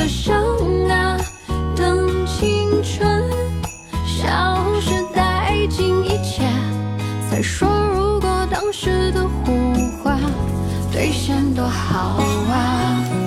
的伤啊，等青春消失殆尽一切。再说，如果当时的胡话兑现多好啊。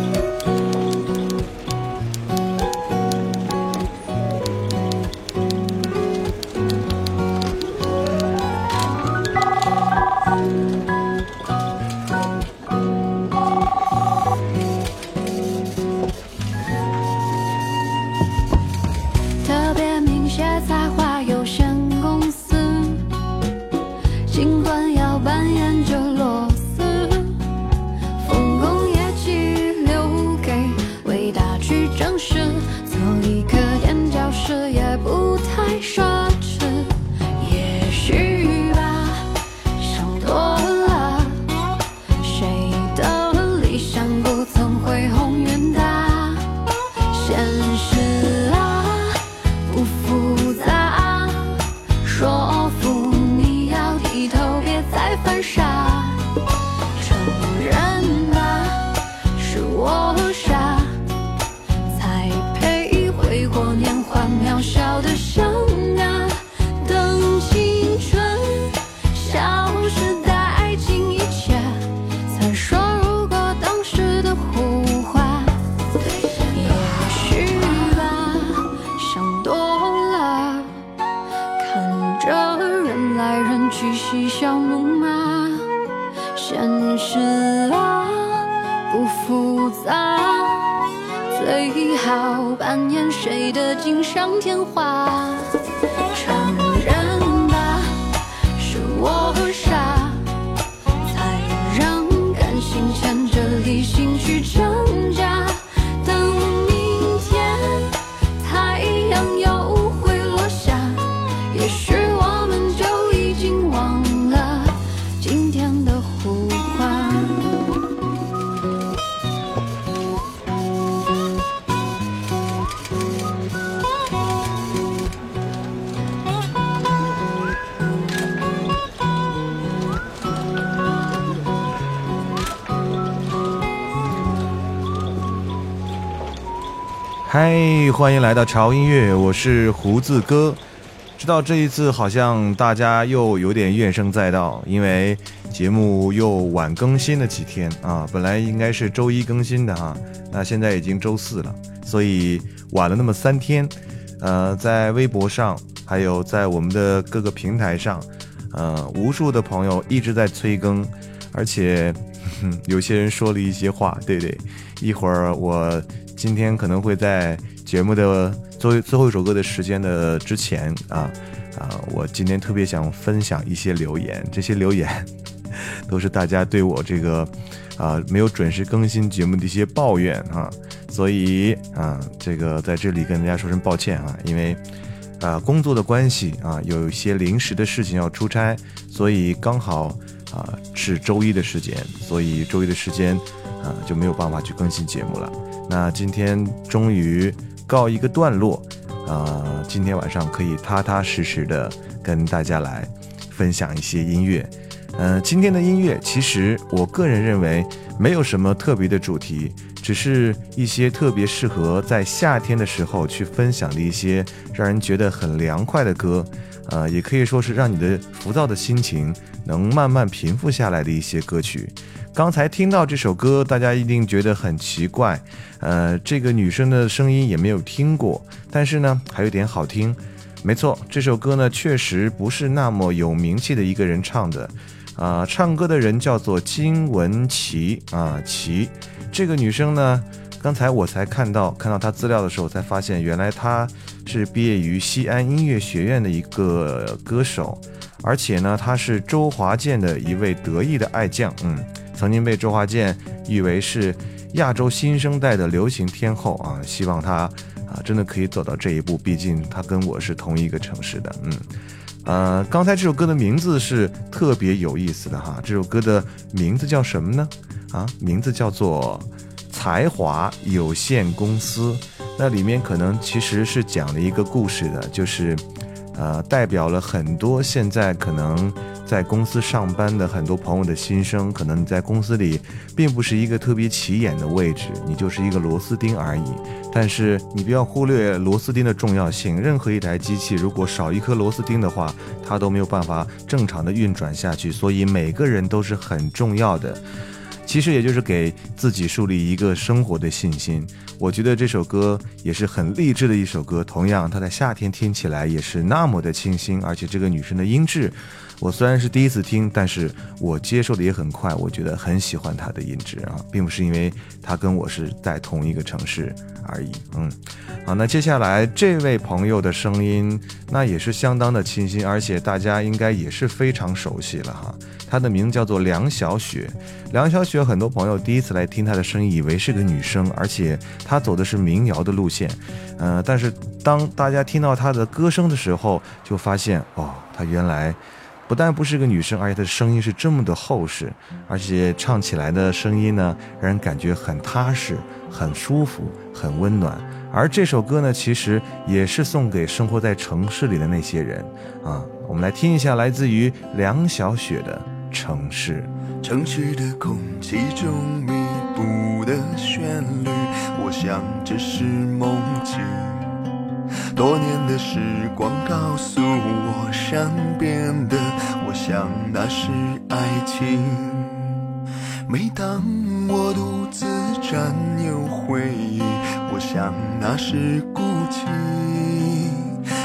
欢迎来到潮音乐，我是胡子哥。知道这一次好像大家又有点怨声载道，因为节目又晚更新了几天啊。本来应该是周一更新的哈，那现在已经周四了，所以晚了那么三天。呃，在微博上，还有在我们的各个平台上，呃，无数的朋友一直在催更，而且 有些人说了一些话，对对。一会儿我今天可能会在节目的最最后一首歌的时间的之前啊啊，我今天特别想分享一些留言，这些留言 都是大家对我这个啊没有准时更新节目的一些抱怨啊，所以啊这个在这里跟大家说声抱歉啊，因为啊工作的关系啊有一些临时的事情要出差，所以刚好啊是周一的时间，所以周一的时间。啊，就没有办法去更新节目了。那今天终于告一个段落，啊，今天晚上可以踏踏实实的跟大家来分享一些音乐。嗯，今天的音乐其实我个人认为没有什么特别的主题，只是一些特别适合在夏天的时候去分享的一些让人觉得很凉快的歌，呃，也可以说是让你的浮躁的心情能慢慢平复下来的一些歌曲。刚才听到这首歌，大家一定觉得很奇怪，呃，这个女生的声音也没有听过，但是呢，还有点好听。没错，这首歌呢，确实不是那么有名气的一个人唱的，啊，唱歌的人叫做金文岐啊，岐。这个女生呢，刚才我才看到看到她资料的时候，才发现原来她是毕业于西安音乐学院的一个歌手，而且呢，她是周华健的一位得意的爱将，嗯。曾经被周华健誉为是亚洲新生代的流行天后啊，希望他啊真的可以走到这一步。毕竟他跟我是同一个城市的，嗯，呃，刚才这首歌的名字是特别有意思的哈，这首歌的名字叫什么呢？啊，名字叫做《才华有限公司》。那里面可能其实是讲了一个故事的，就是呃，代表了很多现在可能。在公司上班的很多朋友的心声，可能你在公司里并不是一个特别起眼的位置，你就是一个螺丝钉而已。但是你不要忽略螺丝钉的重要性。任何一台机器如果少一颗螺丝钉的话，它都没有办法正常的运转下去。所以每个人都是很重要的。其实也就是给自己树立一个生活的信心。我觉得这首歌也是很励志的一首歌。同样，它在夏天听起来也是那么的清新，而且这个女生的音质。我虽然是第一次听，但是我接受的也很快。我觉得很喜欢他的音质啊，并不是因为他跟我是在同一个城市而已。嗯，好，那接下来这位朋友的声音，那也是相当的清新，而且大家应该也是非常熟悉了哈。他的名字叫做梁小雪。梁小雪，很多朋友第一次来听她的声音，以为是个女生，而且她走的是民谣的路线。呃，但是当大家听到她的歌声的时候，就发现哦，她原来。不但不是个女生，而且她的声音是这么的厚实，而且唱起来的声音呢，让人感觉很踏实、很舒服、很温暖。而这首歌呢，其实也是送给生活在城市里的那些人啊。我们来听一下来自于梁小雪的《城市》。城市的空气中弥补的旋律，我想这是梦境。多年的时光告诉我，善变的，我想那是爱情。每当我独自占有回忆，我想那是孤寂。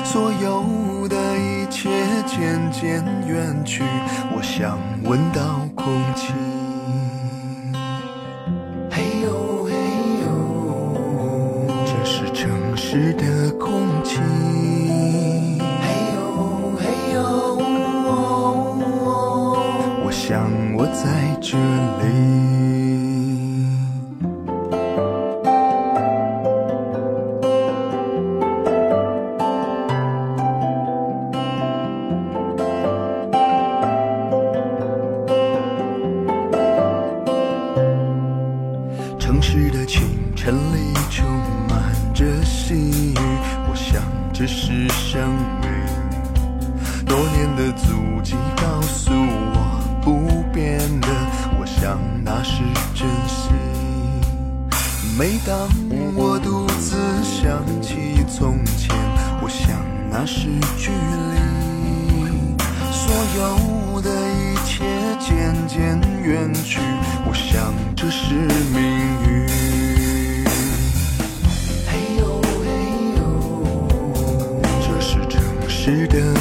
所有的一切渐渐远去，我想闻到空气。嘿呦嘿呦，这是城市的空在这值得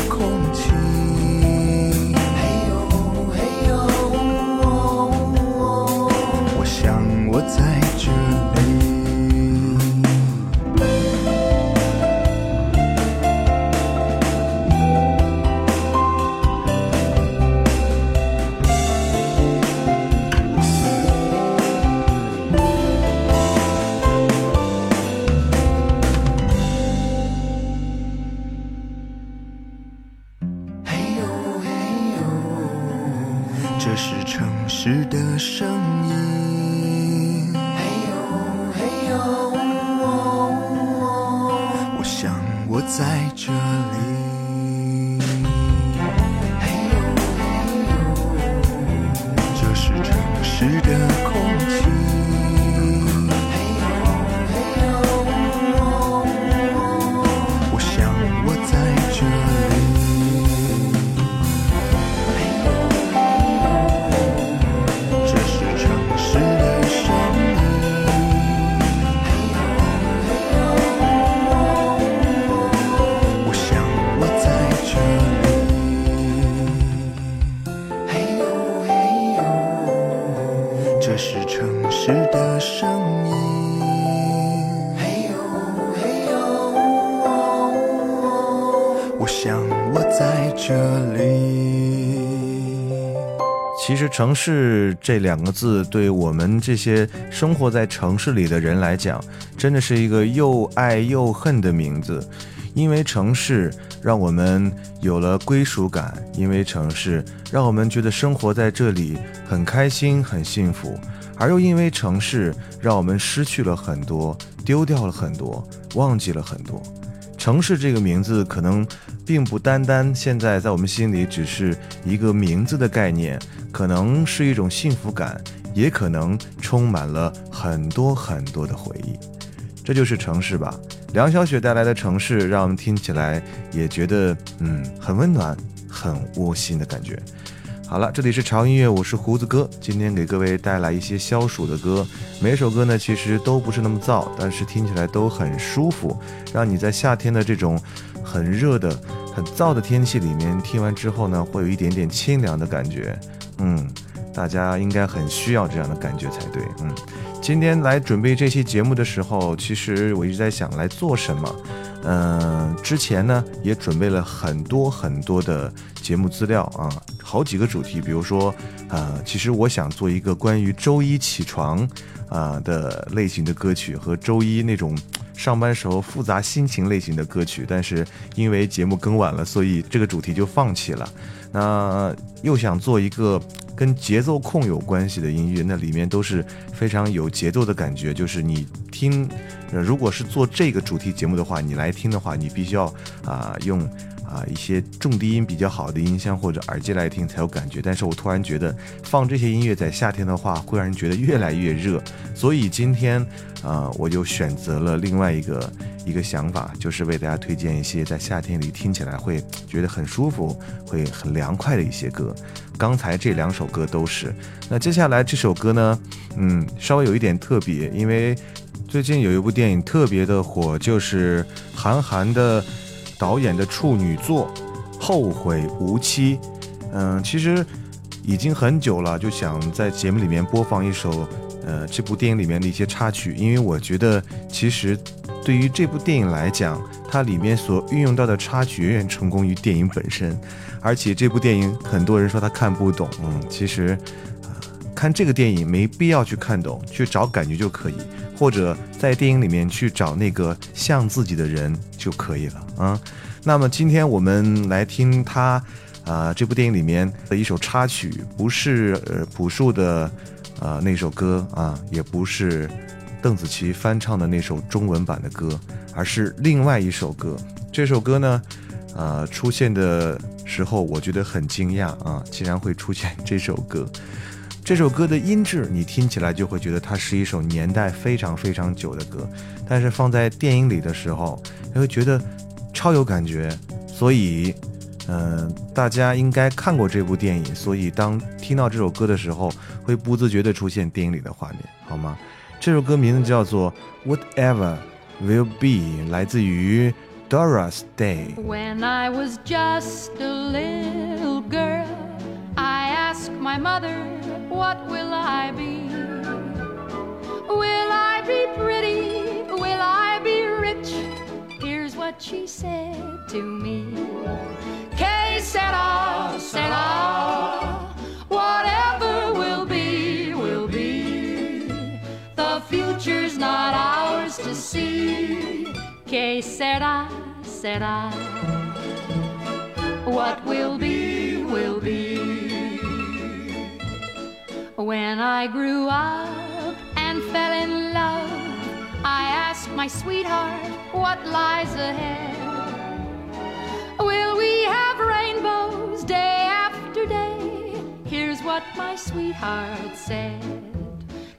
城市”这两个字，对我们这些生活在城市里的人来讲，真的是一个又爱又恨的名字。因为城市让我们有了归属感，因为城市让我们觉得生活在这里很开心、很幸福，而又因为城市让我们失去了很多，丢掉了很多，忘记了很多。城市这个名字可能并不单单现在在我们心里只是一个名字的概念，可能是一种幸福感，也可能充满了很多很多的回忆。这就是城市吧。梁小雪带来的城市，让我们听起来也觉得嗯很温暖、很窝心的感觉。好了，这里是潮音乐，我是胡子哥，今天给各位带来一些消暑的歌。每首歌呢，其实都不是那么燥，但是听起来都很舒服，让你在夏天的这种很热的、很燥的天气里面听完之后呢，会有一点点清凉的感觉。嗯，大家应该很需要这样的感觉才对。嗯，今天来准备这期节目的时候，其实我一直在想来做什么。嗯、之前呢也准备了很多很多的节目资料啊，好几个主题，比如说，呃，其实我想做一个关于周一起床啊、的类型的歌曲和周一那种上班时候复杂心情类型的歌曲，但是因为节目更晚了，所以这个主题就放弃了。那又想做一个跟节奏控有关系的音乐，那里面都是非常有节奏的感觉。就是你听，呃，如果是做这个主题节目的话，你来听的话，你必须要啊、用啊一些重低音比较好的音箱或者耳机来听才有感觉。但是我突然觉得放这些音乐在夏天的话，会让人觉得越来越热。所以今天啊、我就选择了另外一个一个想法，就是为大家推荐一些在夏天里听起来会觉得很舒服、会很凉快的一些歌。刚才这两首歌都是。那接下来这首歌呢，嗯，稍微有一点特别，因为最近有一部电影特别的火，就是韩寒的导演的处女作《后会无期》。嗯，其实已经很久了，就想在节目里面播放一首，呃，这部电影里面的一些插曲，因为我觉得其实对于这部电影来讲，它里面所运用到的插曲远远成功于电影本身，而且这部电影很多人说他看不懂，嗯，其实。看这个电影没必要去看懂，去找感觉就可以，或者在电影里面去找那个像自己的人就可以了啊。那么今天我们来听他啊、这部电影里面的一首插曲，不是呃朴树的啊、那首歌啊，也不是邓紫棋翻唱的那首中文版的歌，而是另外一首歌。这首歌呢，呃，出现的时候我觉得很惊讶啊，竟然会出现这首歌。这首歌的音质，你听起来就会觉得它是一首年代非常非常久的歌，但是放在电影里的时候，你会觉得超有感觉。所以，嗯、大家应该看过这部电影，所以当听到这首歌的时候，会不自觉地出现电影里的画面，好吗？这首歌名字叫做《Whatever Will Be》，来自于 Dora's Day。When I was just a little girl, I ask my mother, what will I be? Will I be pretty? Will I be rich? Here's what she said to me. Que sera, sera. Whatever will be, will be. The future's not ours to see. Que sera, sera. What will be, will be. When I grew up and fell in love, I asked my sweetheart what lies ahead. Will we have rainbows day after day? Here's what my sweetheart said.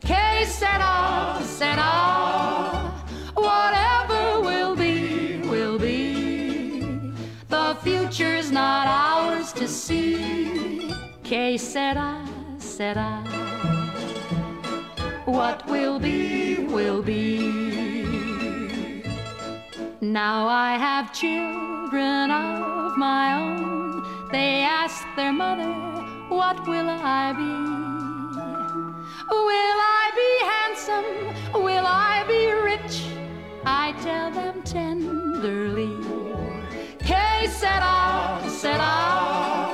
Que sera, sera. Whatever will be, will be. The future's not ours to see. Que sera, sera. What will be, will be. Now I have children of my own. They ask their mother, What will I be? Will I be handsome? Will I be rich? I tell them tenderly. Que sera, sera.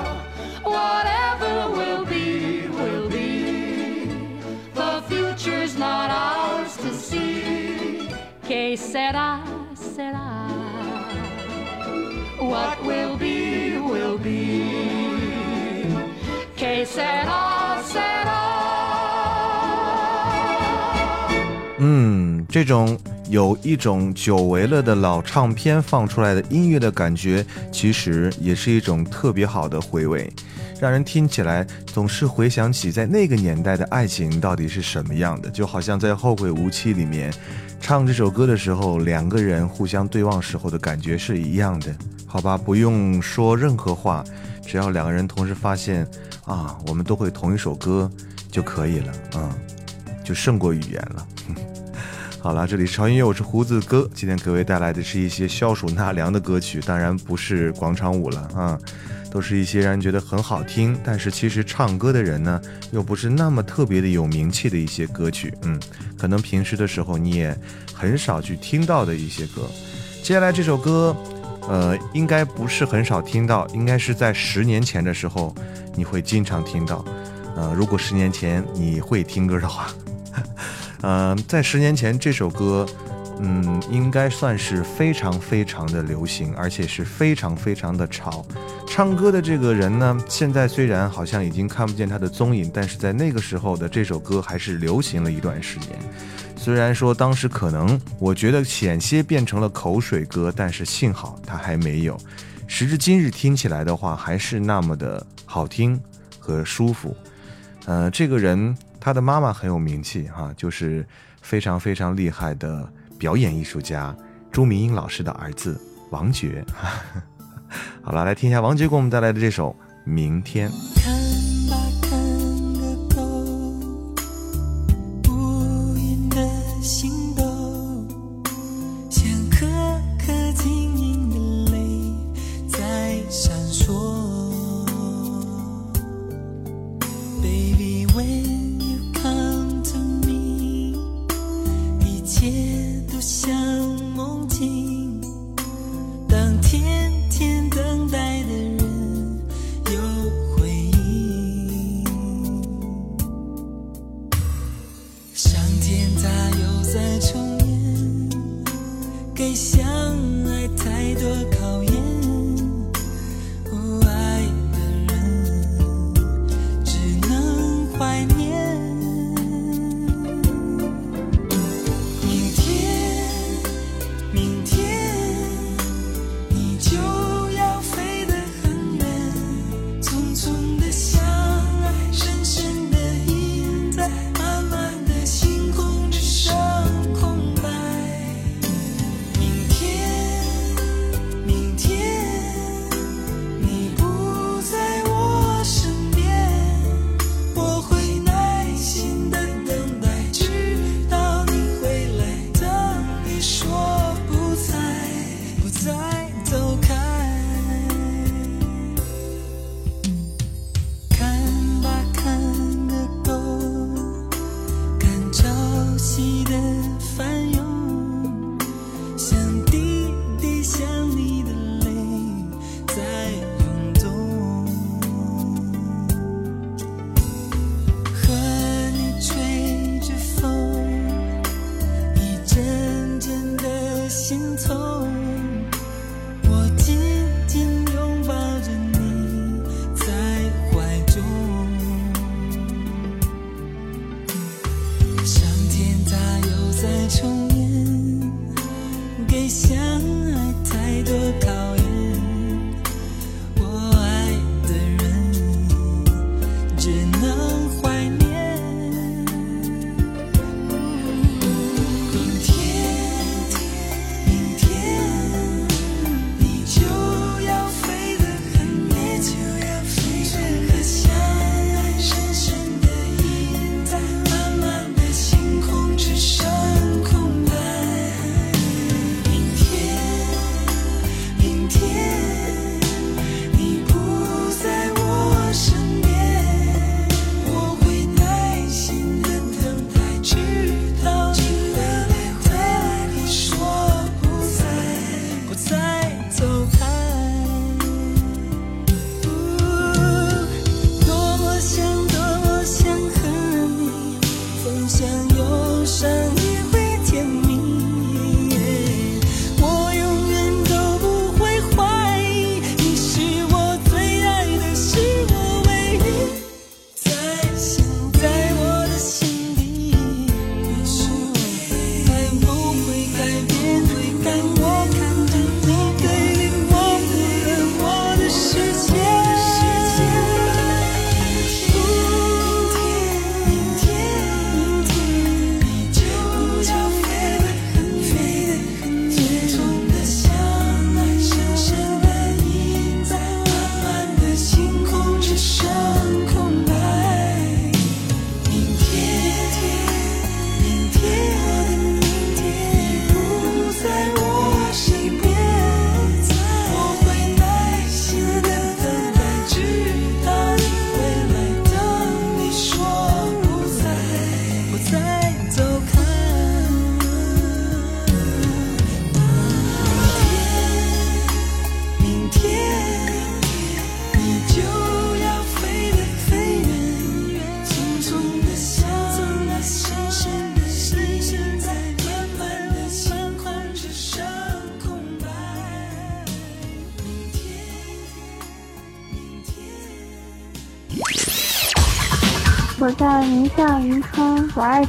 Que sera, sera. What will be, will be. 嗯，这种有一种久违了的老唱片放出来的音乐的感觉，其实也是一种特别好的回味，让人听起来总是回想起在那个年代的爱情到底是什么样的，就好像在《后会无期》里面唱这首歌的时候，两个人互相对望时候的感觉是一样的。好吧，不用说任何话，只要两个人同时发现啊，我们都会同一首歌就可以了，嗯，就胜过语言了。好了，这里是超音乐，我是胡子哥。今天各位带来的是一些消暑纳凉的歌曲，当然不是广场舞了啊，都是一些让人觉得很好听，但是其实唱歌的人呢，又不是那么特别的有名气的一些歌曲。嗯，可能平时的时候你也很少去听到的一些歌。接下来这首歌，呃，应该不是很少听到，应该是在十年前的时候你会经常听到。呃，如果十年前你会听歌的话。嗯，在十年前，这首歌，嗯，应该算是非常非常的流行，而且是非常非常的潮。唱歌的这个人呢，现在虽然好像已经看不见他的踪影，但是在那个时候的这首歌还是流行了一段时间。虽然说当时可能我觉得险些变成了口水歌，但是幸好他还没有。时至今日听起来的话，还是那么的好听和舒服。呃，这个人。他的妈妈很有名气哈，就是非常非常厉害的表演艺术家朱明英老师的儿子王爵。好了，来听一下王爵给我们带来的这首《明天》。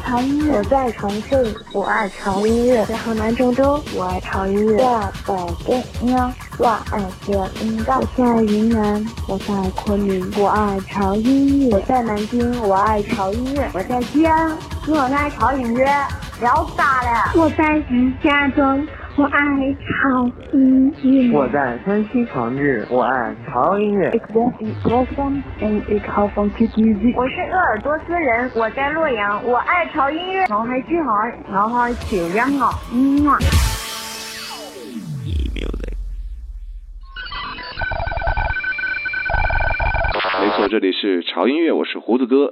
潮音乐；我在重庆，我爱潮音乐；在河南郑州，我爱潮音乐；在北京，我爱潮音乐；我在云南，我在昆明，我爱潮音乐；我在南京，我爱潮音乐；我在西安，我爱潮音乐。聊啥了？我在石家庄，我爱潮音乐。我在山西长治，我爱潮音乐。我是鄂尔多斯人，我在洛阳，我爱潮音乐。我係珠海，我愛潮音樂。嗯啊。没错，这里是潮音乐，我是胡子哥。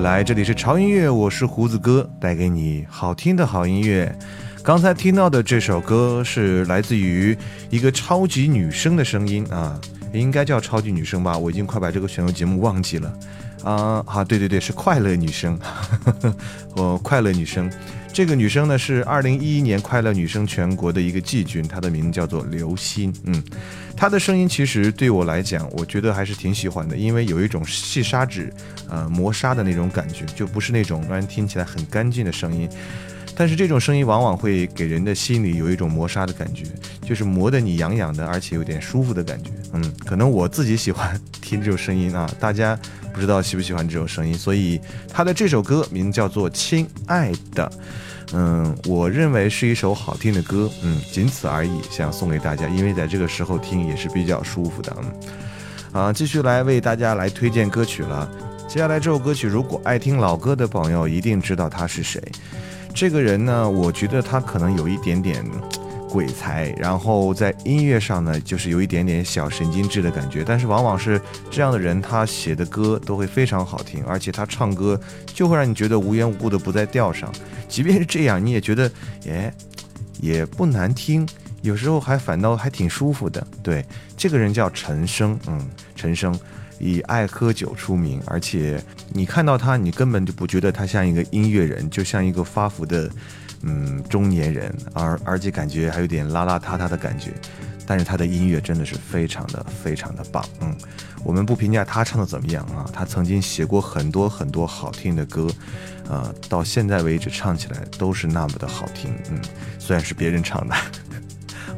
来，这里是潮音乐，我是胡子哥，带给你好听的好音乐。刚才听到的这首歌是来自于一个超级女生的声音啊，应该叫超级女生吧，我已经快把这个选秀节目忘记了啊。好，对对对，是快乐女生，我快乐女生。这个女生呢是二零一一年快乐女声全国的一个季军，她的名字叫做刘欣。嗯，她的声音其实对我来讲，我觉得还是挺喜欢的，因为有一种细砂纸，呃，磨砂的那种感觉，就不是那种让人听起来很干净的声音。但是这种声音往往会给人的心里有一种磨砂的感觉，就是磨得你痒痒的，而且有点舒服的感觉。嗯，可能我自己喜欢听这种声音啊，大家不知道喜不喜欢这种声音。所以他的这首歌名叫做《亲爱的》，嗯，我认为是一首好听的歌，嗯，仅此而已，想送给大家，因为在这个时候听也是比较舒服的。嗯，啊，继续来为大家来推荐歌曲了。接下来这首歌曲，如果爱听老歌的朋友一定知道他是谁。这个人呢，我觉得他可能有一点点鬼才，然后在音乐上呢，就是有一点点小神经质的感觉。但是往往是这样的人，他写的歌都会非常好听，而且他唱歌就会让你觉得无缘无故的不在调上。即便是这样，你也觉得，哎，也不难听，有时候还反倒还挺舒服的。对，这个人叫陈升，嗯，陈升。以爱喝酒出名，而且你看到他，你根本就不觉得他像一个音乐人，就像一个发福的，嗯，中年人，而而且感觉还有点邋邋遢遢的感觉。但是他的音乐真的是非常的非常的棒，嗯，我们不评价他唱的怎么样啊，他曾经写过很多很多好听的歌，呃，到现在为止唱起来都是那么的好听，嗯，虽然是别人唱的。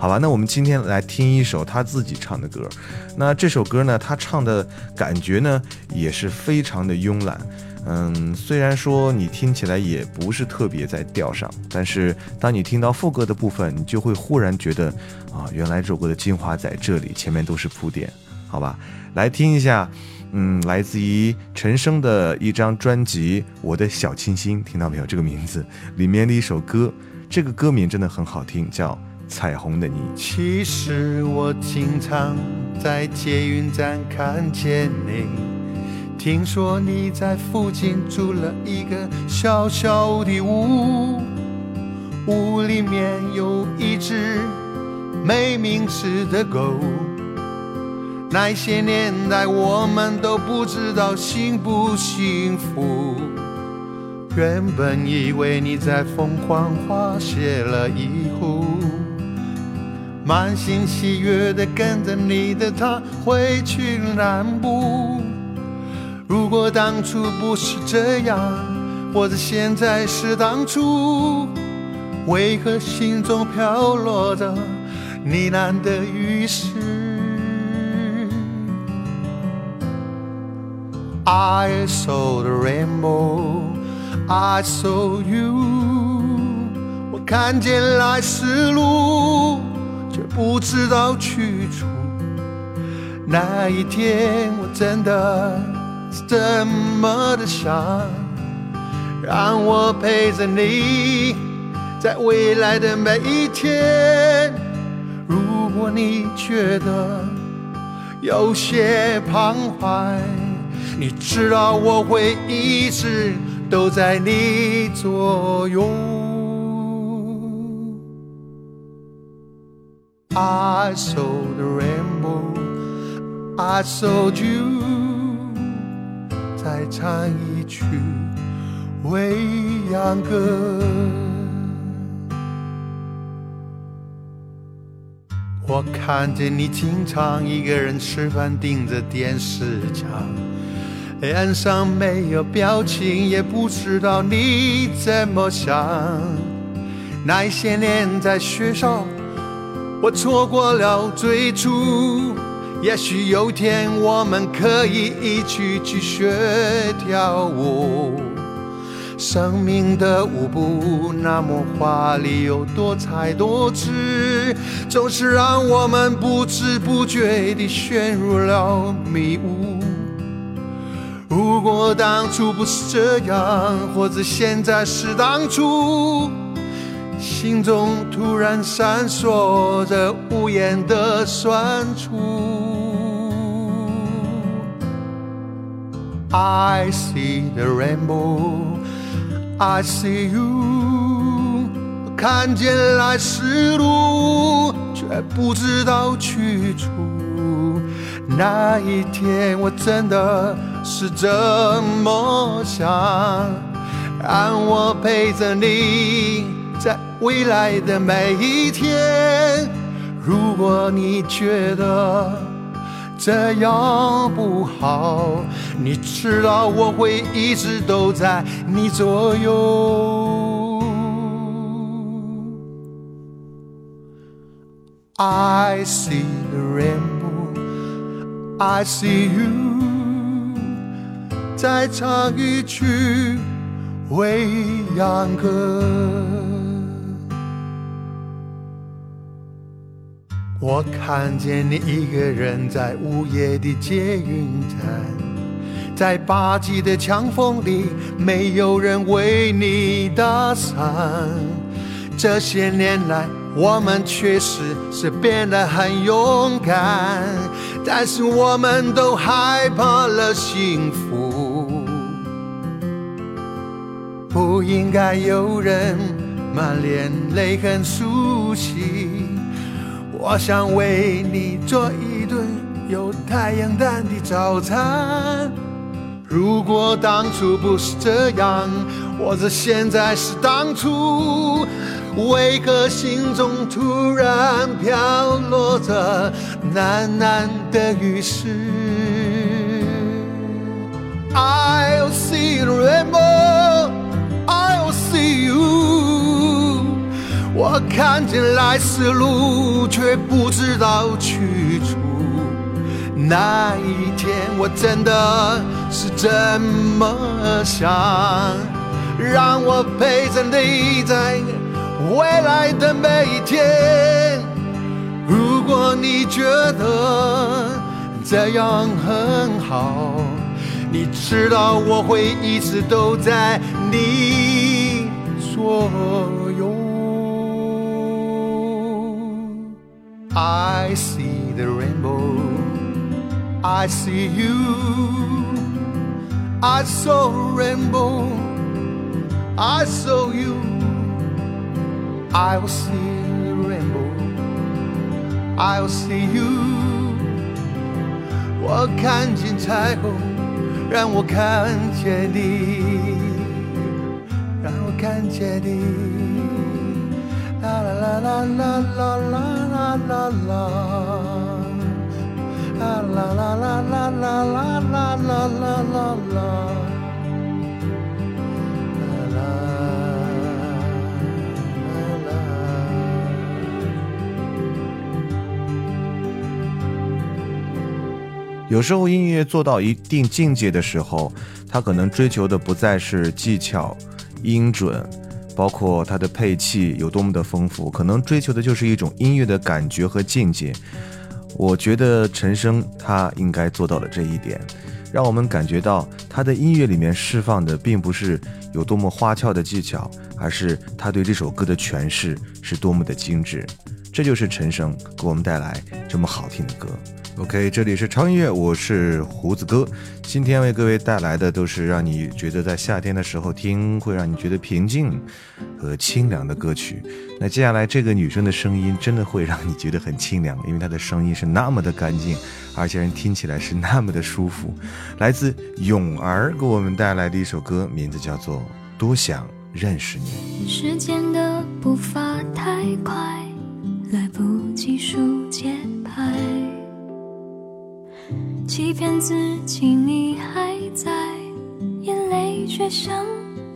好吧，那我们今天来听一首他自己唱的歌。那这首歌呢，他唱的感觉呢也是非常的慵懒。嗯，虽然说你听起来也不是特别在调上，但是当你听到副歌的部分，你就会忽然觉得啊，原来这首歌的精华在这里，前面都是铺垫。好吧？来听一下，嗯，来自于陈升的一张专辑《我的小清新》，听到没有？这个名字里面的一首歌，这个歌名真的很好听，叫《彩虹的你》。其实我经常在捷运站看见你，听说你在附近租了一个小小的屋，屋里面有一只没名字的狗。那些年代我们都不知道幸不幸福，原本以为你在凤凰花写了以后。满心喜悦的跟着你的他回去南部。如果当初不是这样，或者现在是当初，为何心中飘落着呢喃的雨丝？I saw the rainbow, I saw you。我看见来时路。却不知道去处。那一天，我真的是这么的想，让我陪着你，在未来的每一天。如果你觉得有些彷徨，你知道我会一直都在你左右。I saw the rainbow, I saw you，再唱一曲《未央歌》。我看见你经常一个人吃饭，盯着电视墙，脸上没有表情，也不知道你怎么想。那些年在学校。我错过了最初，也许有天我们可以一起去学跳舞。生命的舞步那么华丽又多彩多姿，总是让我们不知不觉地陷入了迷雾。如果当初不是这样，或者现在是当初。心中突然闪烁着无言的酸楚。I see the rainbow, I see you。看见来时路，却不知道去处。那一天，我真的是这么想，让我陪着你。在未来的每一天，如果你觉得这样不好，你知道我会一直都在你左右。I see the rainbow, I see you，再唱一曲《未央歌》。我看见你一个人在午夜的捷运站，在霸气的强风里，没有人为你打伞。这些年来，我们确实是变得很勇敢，但是我们都害怕了幸福。不应该有人满脸泪痕熟悉。我想为你做一顿有太阳蛋的早餐。如果当初不是这样，或者现在是当初，为何心中突然飘落着喃喃的雨丝？I'll see the rainbow, 我看见来时路，却不知道去处。那一天，我真的是这么想，让我陪着你在未来的每一天。如果你觉得这样很好。你知道我会一直都在你左右。I see the rainbow, I see you. I saw a rainbow, I saw you. I will see the rainbow, I will see you. 我看见彩虹，让我看见你，让我看见你。 啦啦啦啦啦啦啦啦啦啦啦啦啦啦啦啦啦啦有时候音乐做到一定境界的时候，他可能追求的不再是技巧、音准，包括它的配器有多么的丰富，可能追求的就是一种音乐的感觉和境界。我觉得陈升他应该做到了这一点，让我们感觉到他的音乐里面释放的并不是有多么花俏的技巧，而是他对这首歌的诠释是多么的精致。这就是陈升给我们带来这么好听的歌。OK，这里是超音乐，我是胡子哥。今天为各位带来的都是让你觉得在夏天的时候听会让你觉得平静和清凉的歌曲。那接下来这个女生的声音真的会让你觉得很清凉，因为她的声音是那么的干净，而且人听起来是那么的舒服。来自泳儿给我们带来的一首歌，名字叫做《多想认识你》。时间的步伐太快，来不及数节拍。欺骗自己你还在，眼泪却想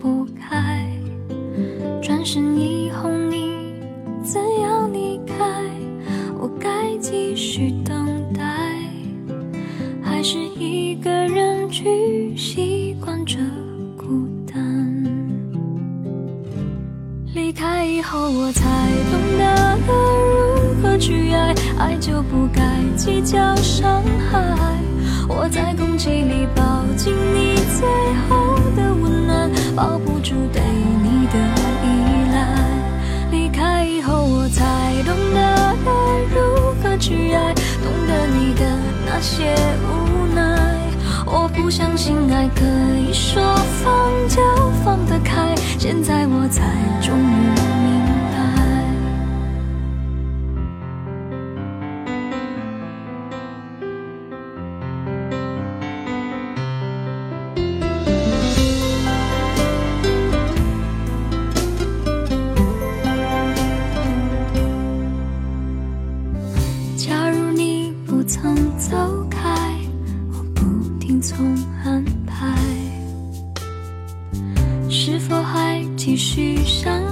不开。转身以后你怎样离开？我该继续等待，还是一个人去习惯这孤单？离开以后我才懂得了何去爱，爱就不该计较伤害。我在空气里抱紧你最后的温暖，抱不住对你的依赖。离开以后我才懂得该如何去爱，懂得你的那些无奈。我不相信爱可以说放就放得开，现在我才终于从安排，是否还继续相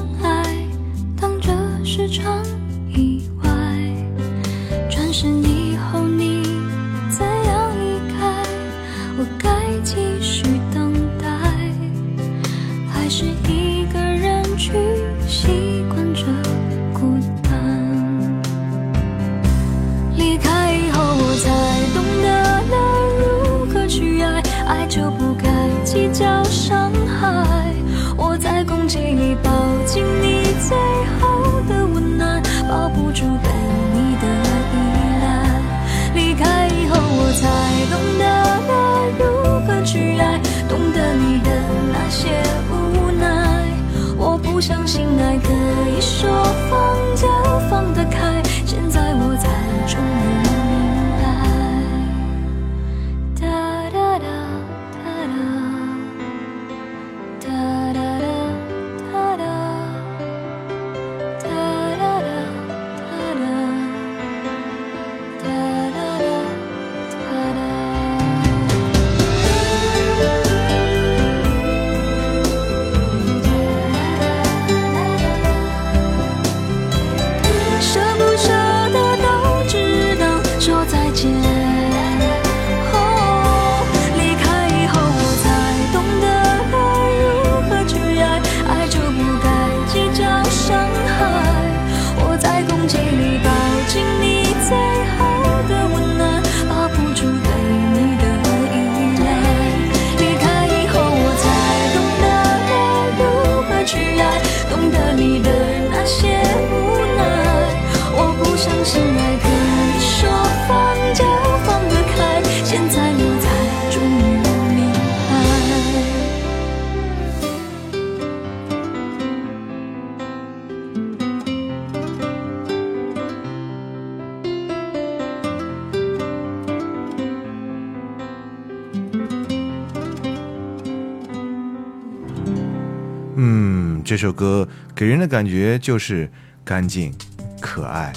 这首歌给人的感觉就是干净、可爱、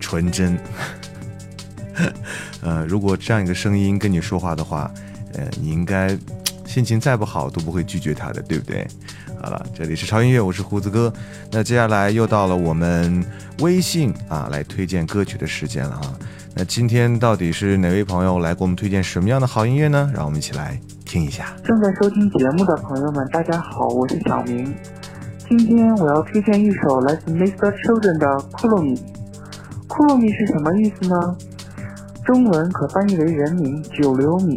纯真。呃，如果这样一个声音跟你说话的话，呃，你应该心情再不好都不会拒绝他的，对不对？好了，这里是超音乐，我是胡子哥。那接下来又到了我们微信啊来推荐歌曲的时间了哈。那今天到底是哪位朋友来给我们推荐什么样的好音乐呢？让我们一起来听一下。正在收听节目的朋友们，大家好，我是小明。今天我要推荐一首来自 Mr. Children 的《库洛米》。库洛米是什么意思呢？中文可翻译为人名九流米。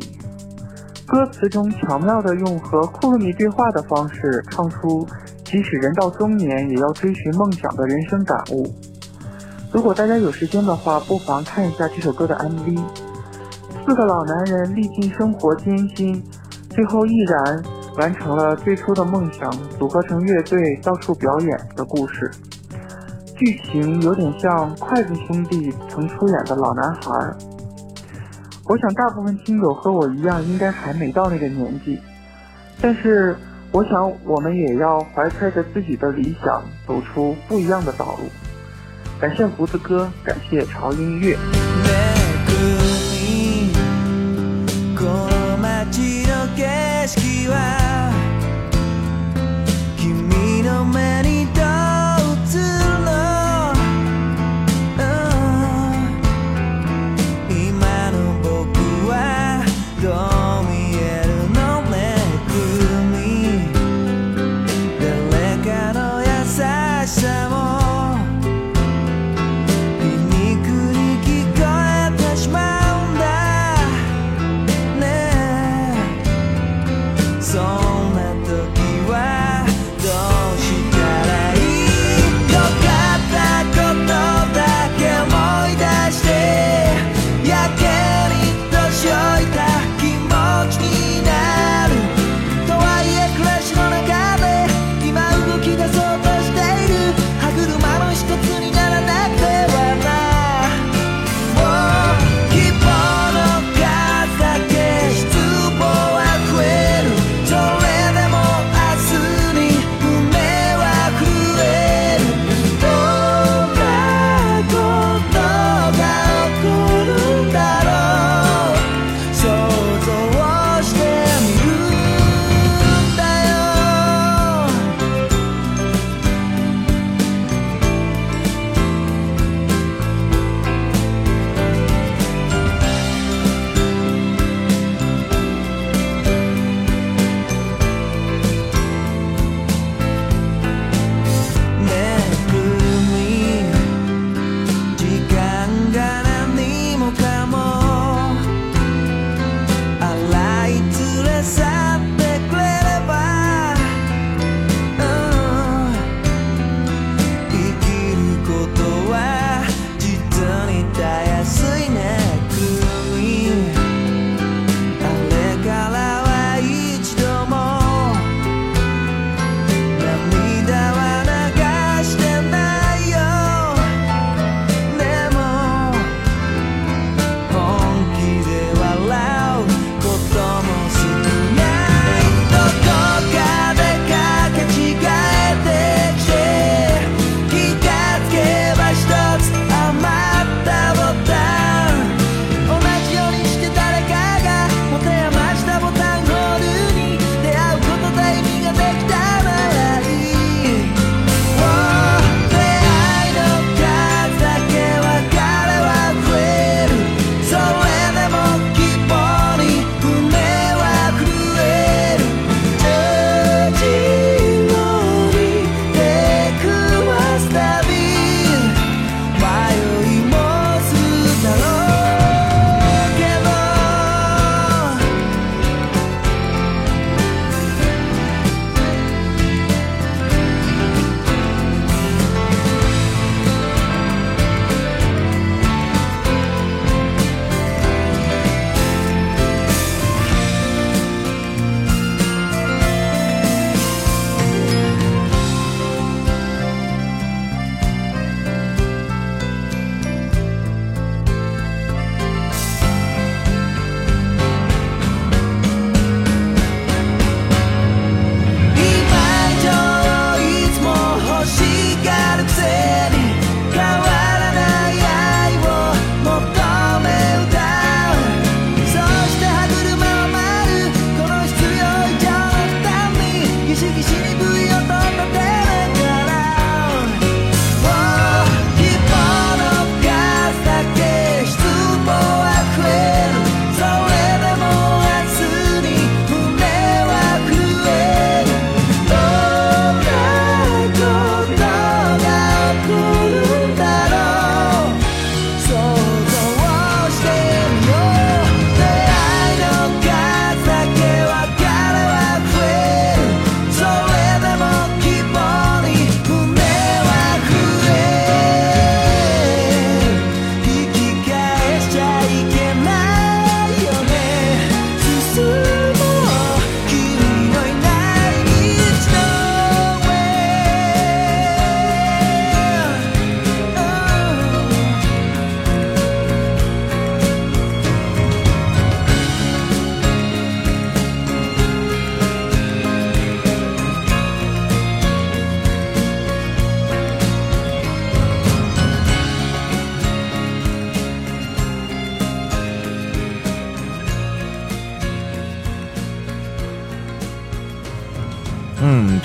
歌词中巧妙地用和库洛米对话的方式，唱出即使人到中年也要追寻梦想的人生感悟。如果大家有时间的话，不妨看一下这首歌的 MV。四个老男人历尽生活艰辛，最后毅然完成了最初的梦想，组合成乐队到处表演的故事。剧情有点像筷子兄弟曾出演的《老男孩》。我想大部分听友和我一样，应该还没到那个年纪，但是我想我们也要怀揣着自己的理想，走出不一样的道路。感谢胡子哥，感谢潮音乐。街の景色は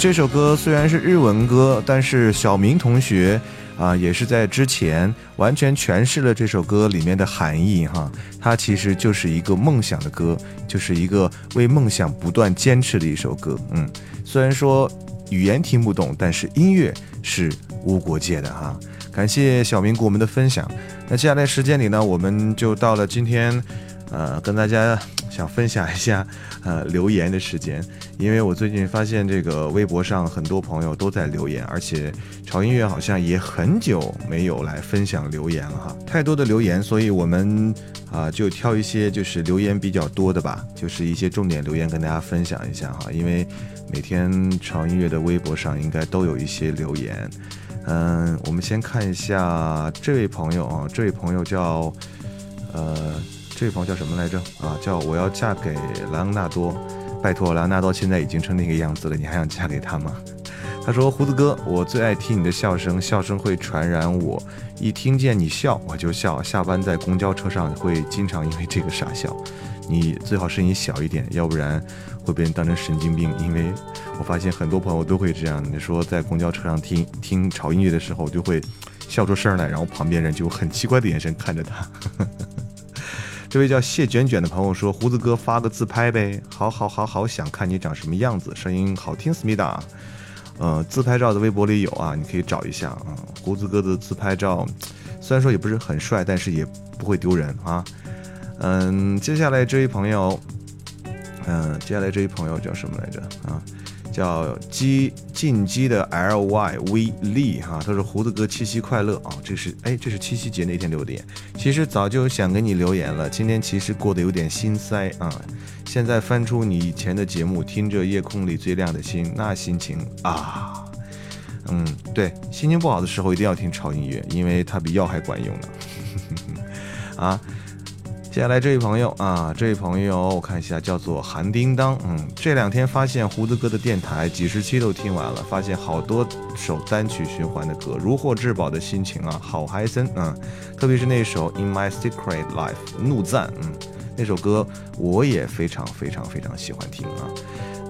这首歌虽然是日文歌，但是小明同学啊，也是在之前完全诠释了这首歌里面的含义哈。它其实就是一个梦想的歌，就是一个为梦想不断坚持的一首歌。嗯，虽然说语言听不懂，但是音乐是无国界的哈。感谢小明给我们的分享。那接下来时间里呢，我们就到了今天，呃，跟大家想分享一下呃留言的时间。因为我最近发现这个微博上很多朋友都在留言，而且潮音乐好像也很久没有来分享留言了哈。太多的留言，所以我们啊就挑一些就是留言比较多的吧，就是一些重点留言跟大家分享一下哈。因为每天潮音乐的微博上应该都有一些留言。嗯，我们先看一下这位朋友啊，这位朋友叫，呃，这位朋友叫什么来着？啊，叫我要嫁给莱昂纳多，拜托，莱昂纳多现在已经成那个样子了，你还想嫁给他吗？他说：“胡子哥，我最爱听你的笑声，笑声会传染我，一听见你笑我就笑，下班在公交车上会经常因为这个傻笑。你最好声音小一点，要不然会被人当成神经病。因为我发现很多朋友都会这样，你说在公交车上听听潮音乐的时候，就会笑出声来，然后旁边人就很奇怪的眼神看着他。这位叫谢卷卷的朋友说：胡子哥发个自拍呗，好好好好想看你长什么样子，声音好听，思密达。”呃，自拍照的微博里有啊，你可以找一下啊。胡子哥的自拍照，虽然说也不是很帅，但是也不会丢人啊。嗯，接下来这位朋友，嗯，接下来这位朋友叫什么来着啊？叫击进击的 L Y V 力哈，他说胡子哥七夕快乐啊，这是哎，这是七夕节那天留的言。其实早就想给你留言了，今天其实过得有点心塞啊。现在翻出你以前的节目，听着夜空里最亮的星，那心情啊，嗯，对，心情不好的时候一定要听潮音乐，因为它比药还管用呢。啊。接下来这位朋友啊，这位朋友我看一下，叫做韩叮当。嗯，这两天发现胡子哥的电台几十期都听完了，发现好多首单曲循环的歌，如获至宝的心情啊，好嗨森啊！特别是那首《In My Secret Life》怒赞，嗯，那首歌我也非常非常非常喜欢听啊。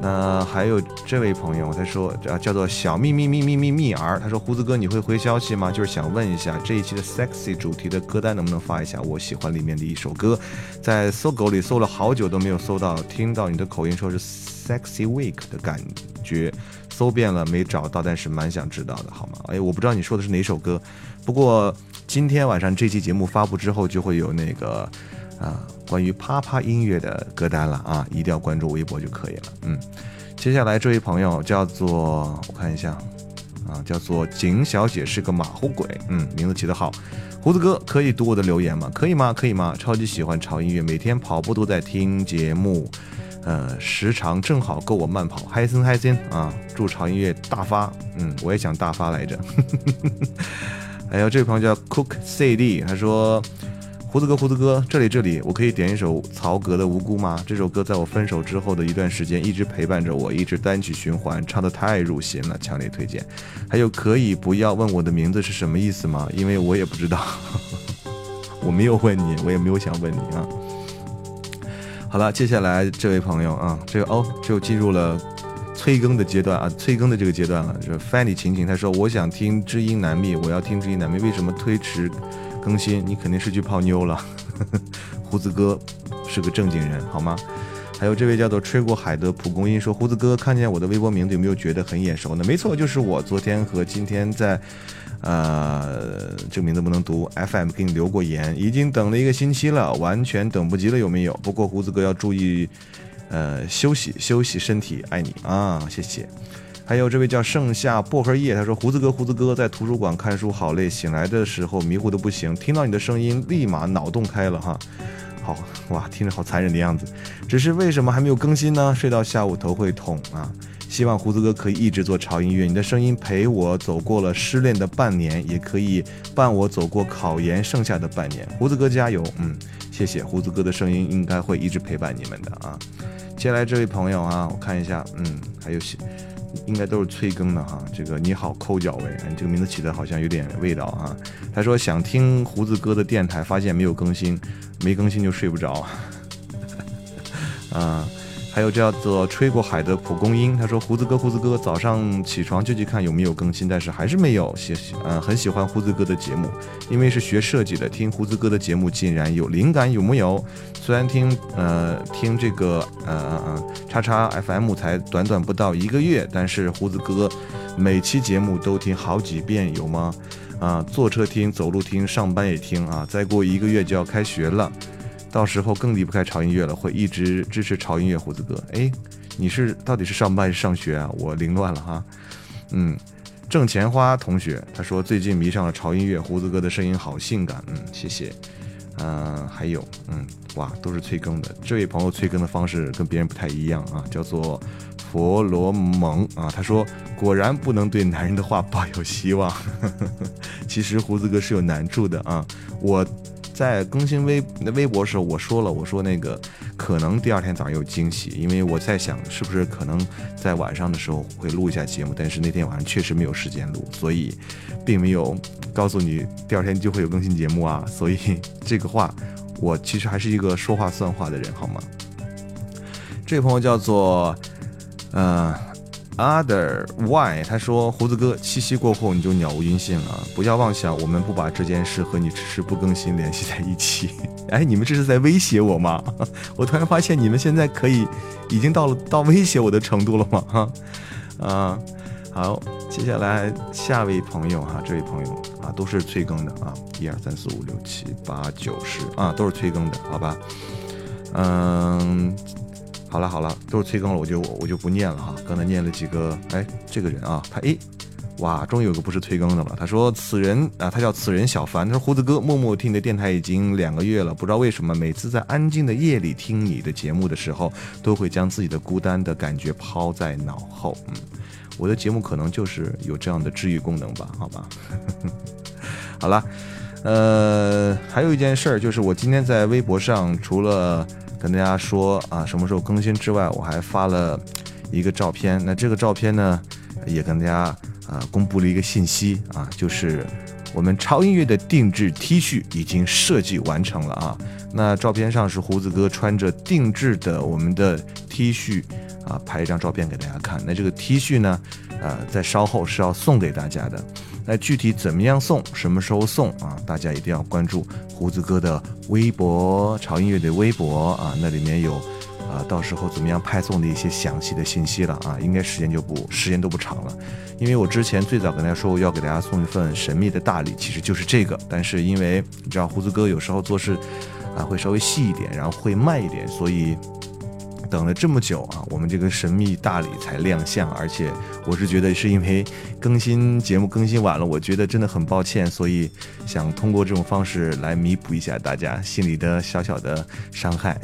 那还有这位朋友，他说啊，叫做小秘密秘密秘密儿，他说胡子哥你会回消息吗？就是想问一下这一期的 sexy 主题的歌单能不能发一下？我喜欢里面的一首歌，在搜狗里搜了好久都没有搜到，听到你的口音说是 sexy week 的感觉，搜遍了没找到，但是蛮想知道的，好吗？哎，我不知道你说的是哪首歌，不过今天晚上这期节目发布之后就会有那个。啊，关于啪啪音乐的歌单了啊，一定要关注微博就可以了。嗯，接下来这位朋友叫做我看一下，啊，叫做景小姐是个马虎鬼。嗯，名字起得好。胡子哥可以读我的留言吗？可以吗？可以吗？超级喜欢潮音乐，每天跑步都在听节目，呃，时长正好够我慢跑，嗨森嗨森啊！祝潮音乐大发。嗯，我也想大发来着。还有这位朋友叫 Cook CD，他说。胡子哥，胡子哥，这里这里，我可以点一首曹格的《无辜》吗？这首歌在我分手之后的一段时间一直陪伴着我，一直单曲循环，唱的太入心了，强烈推荐。还有，可以不要问我的名字是什么意思吗？因为我也不知道，我没有问你，我也没有想问你啊。好了，接下来这位朋友啊，这个哦，就进入了催更的阶段啊，催更的这个阶段了。就是 Fanny 晴晴，他说我想听知音难觅，我要听知音难觅，为什么推迟？更新，你肯定是去泡妞了。胡子哥是个正经人，好吗？还有这位叫做吹过海的蒲公英说：“胡子哥看见我的微博名字，有没有觉得很眼熟呢？”没错，就是我昨天和今天在，呃，这个名字不能读。FM 给你留过言，已经等了一个星期了，完全等不及了，有没有？不过胡子哥要注意，呃，休息休息身体，爱你啊，谢谢。还有这位叫盛夏薄荷叶，他说：“胡子哥，胡子哥在图书馆看书好累，醒来的时候迷糊的不行，听到你的声音，立马脑洞开了哈。好 哇，听着好残忍的样子。只是为什么还没有更新呢？睡到下午头会痛啊。希望胡子哥可以一直做潮音乐，你的声音陪我走过了失恋的半年，也可以伴我走过考研剩下的半年。胡子哥加油，嗯，谢谢胡子哥的声音应该会一直陪伴你们的啊。接下来这位朋友啊，我看一下，嗯，还有些。”应该都是催更的哈，这个你好抠脚味，你这个名字起的好像有点味道啊。他说想听胡子哥的电台，发现没有更新，没更新就睡不着。啊，还有叫做吹过海的蒲公英，他说胡子哥胡子哥早上起床就去看有没有更新，但是还是没有。喜嗯很喜欢胡子哥的节目，因为是学设计的，听胡子哥的节目竟然有灵感，有木有？虽然听呃听这个呃呃叉叉 FM 才短短不到一个月，但是胡子哥每期节目都听好几遍，有吗？啊，坐车听，走路听，上班也听啊！再过一个月就要开学了。到时候更离不开潮音乐了，会一直支持潮音乐。胡子哥，哎，你是到底是上班还是上学啊？我凌乱了哈。嗯，挣钱花同学他说最近迷上了潮音乐，胡子哥的声音好性感。嗯，谢谢。嗯，还有，嗯，哇，都是催更的。这位朋友催更的方式跟别人不太一样啊，叫做佛罗蒙啊。他说果然不能对男人的话抱有希望。其实胡子哥是有难处的啊，我。在更新微那微博的时候，我说了，我说那个可能第二天早上有惊喜，因为我在想是不是可能在晚上的时候会录一下节目，但是那天晚上确实没有时间录，所以并没有告诉你第二天就会有更新节目啊。所以这个话，我其实还是一个说话算话的人，好吗？这位朋友叫做，呃。Other why？他说：“胡子哥，七夕过后你就鸟无音信了，不要妄想我们不把这件事和你迟迟不更新联系在一起。哎，你们这是在威胁我吗？我突然发现你们现在可以已经到了到威胁我的程度了吗？哈，啊，好，接下来下位朋友哈，这位朋友啊，都是催更的啊，一二三四五六七八九十啊，都是催更的，好吧？嗯。”好了好了，都是催更了，我就我就不念了哈。刚才念了几个，哎，这个人啊，他哎，哇，终于有个不是催更的了。他说此人啊，他叫此人小凡。他说胡子哥，默默听你的电台已经两个月了，不知道为什么，每次在安静的夜里听你的节目的时候，都会将自己的孤单的感觉抛在脑后。嗯，我的节目可能就是有这样的治愈功能吧？好吧。好了，呃，还有一件事儿，就是我今天在微博上除了。跟大家说啊，什么时候更新之外，我还发了一个照片。那这个照片呢，也跟大家啊公布了一个信息啊，就是我们超音乐的定制 T 恤已经设计完成了啊。那照片上是胡子哥穿着定制的我们的 T 恤啊，拍一张照片给大家看。那这个 T 恤呢，呃，在稍后是要送给大家的。那具体怎么样送，什么时候送啊？大家一定要关注胡子哥的微博，潮音乐的微博啊，那里面有，啊，到时候怎么样派送的一些详细的信息了啊。应该时间就不 时间都不长了，因为我之前最早跟大家说要给大家送一份神秘的大礼，其实就是这个。但是因为你知道胡子哥有时候做事啊会稍微细一点，然后会慢一点，所以。等了这么久啊，我们这个神秘大礼才亮相，而且我是觉得是因为更新节目更新晚了，我觉得真的很抱歉，所以想通过这种方式来弥补一下大家心里的小小的伤害，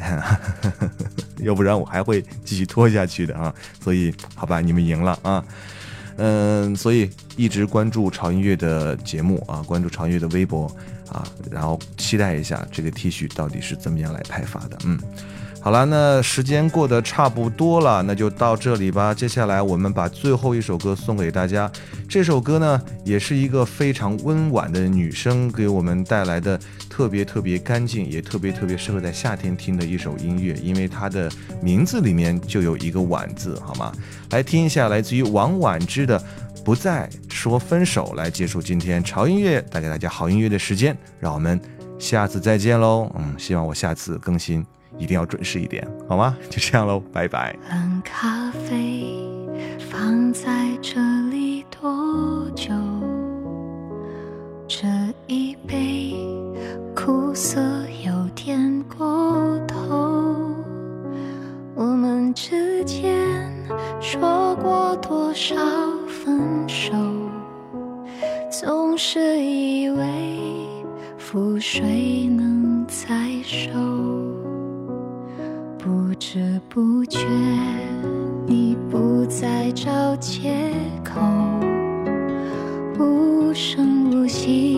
要不然我还会继续拖下去的啊。所以好吧，你们赢了啊，嗯，所以一直关注潮音乐的节目啊，关注潮音乐的微博啊，然后期待一下这个 T 恤到底是怎么样来派发的，嗯。好了，那时间过得差不多了，那就到这里吧。接下来我们把最后一首歌送给大家。这首歌呢，也是一个非常温婉的女生给我们带来的，特别特别干净，也特别特别适合在夏天听的一首音乐。因为它的名字里面就有一个“婉”字，好吗？来听一下来自于王婉之的《不再说分手》，来结束今天潮音乐带给大家好音乐的时间。让我们下次再见喽。嗯，希望我下次更新。一定要准时一点，好吗？就这样喽，拜拜。冷咖啡放在这里多久？这一杯苦涩有点过头。我们之间说过多少分手？总是以为覆水能再收。不知不觉，你不再找借口，无声无息，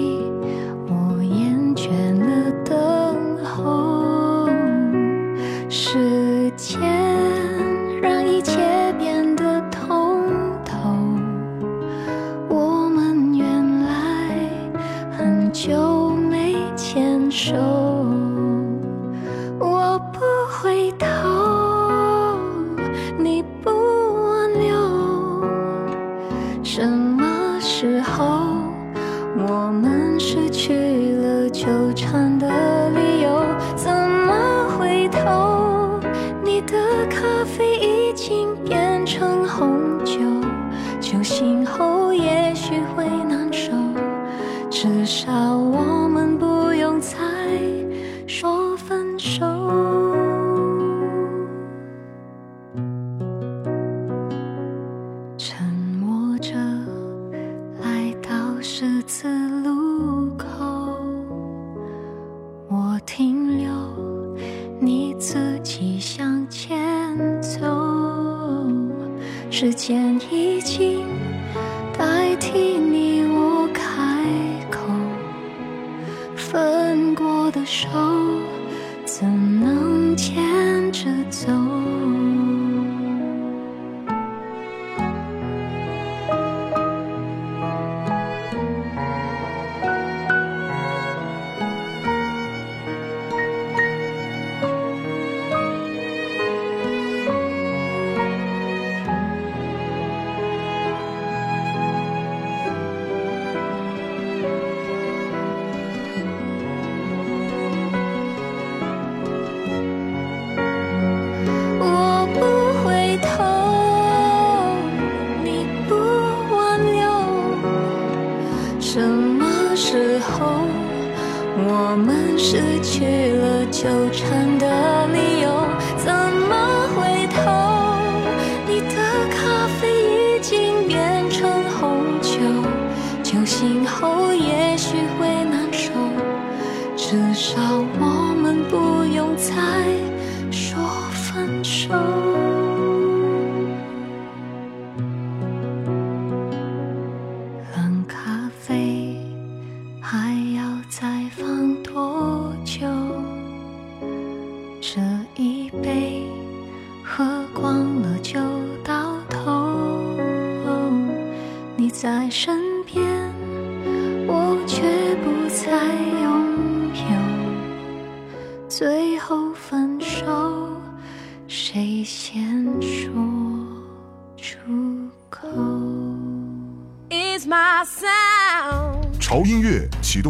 时间已经代替你我开口，分过的手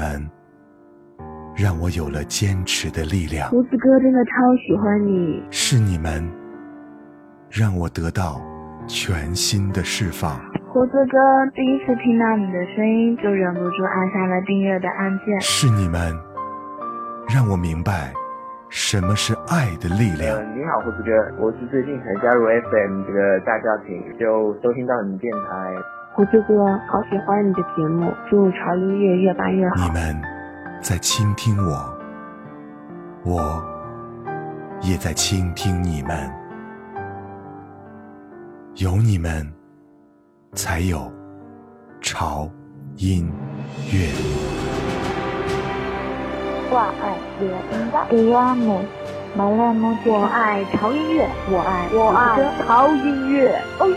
们让我有了坚持的力量，胡子哥真的超喜欢你。是你们让我得到全新的释放。胡子哥第一次听到你的声音，就忍不住按下了订阅的按键。是你们让我明白什么是爱的力量。呃你好，胡子哥，我是最近才加入 FM 这个大家庭，就收听到你电台。胡子哥，好喜欢你的节目，祝潮音乐越办越好。你们在倾听我，我也在倾听你们。有你们，才有潮音乐。我爱乐音乐，我爱马来木我爱潮音乐，我爱我爱潮音乐，哦耶！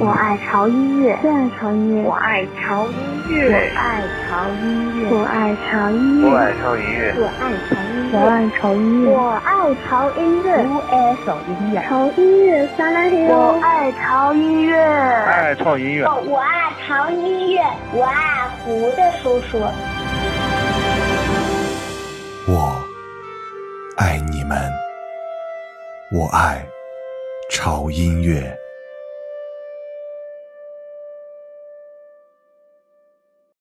我爱潮音乐，我爱潮音乐，我爱潮音乐，我爱潮音乐，我爱潮音乐，我爱超音乐，我爱潮音乐，我爱潮音乐，我爱潮音乐，我爱潮音乐，潮音乐撒拉嘿我爱潮音乐，爱潮音乐。我爱潮音乐，我爱胡的叔叔。爱你们，我爱潮音乐。